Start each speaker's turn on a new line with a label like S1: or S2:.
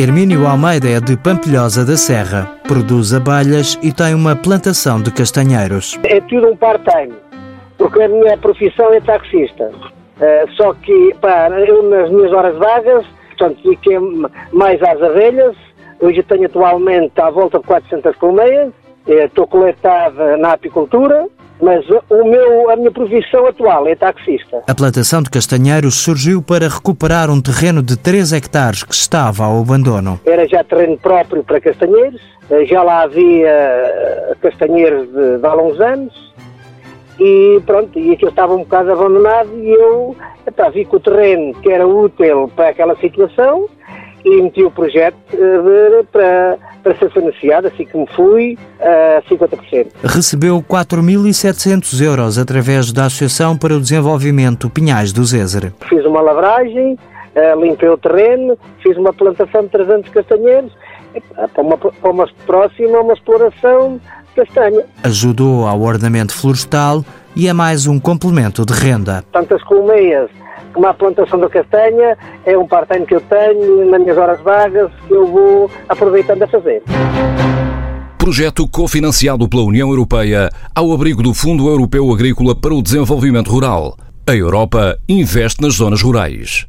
S1: Hermínio Almeida é de Pampilhosa da Serra, produz abelhas e tem uma plantação de castanheiros.
S2: É tudo um part-time, porque a minha profissão é taxista. Uh, só que, pá, eu nas minhas horas vagas, portanto, fiquei mais às abelhas. Hoje tenho atualmente à volta de 400 colmeias. Estou coletada na apicultura mas o meu, a minha profissão atual é taxista.
S1: A plantação de castanheiros surgiu para recuperar um terreno de 3 hectares que estava ao abandono.
S2: Era já terreno próprio para castanheiros, eh, já lá havia eh, castanheiros de, de há longos anos e pronto, e aquilo estava um bocado abandonado e eu epá, vi que o terreno que era útil para aquela situação e meti o projeto uh, para, para ser financiado, assim que me fui, a uh, 50%.
S1: Recebeu 4.700 euros através da Associação para o Desenvolvimento Pinhais do Zézer.
S2: Fiz uma lavragem, uh, limpei o terreno, fiz uma plantação de 300 castanheiros, para uma, para uma próxima uma exploração de castanha.
S1: Ajudou ao ordenamento florestal e é mais um complemento de renda.
S2: Tantas colmeias como a plantação da castanha é um part-time que eu tenho nas minhas horas vagas que eu vou aproveitando a fazer.
S3: Projeto cofinanciado pela União Europeia ao abrigo do Fundo Europeu Agrícola para o Desenvolvimento Rural. A Europa investe nas zonas rurais.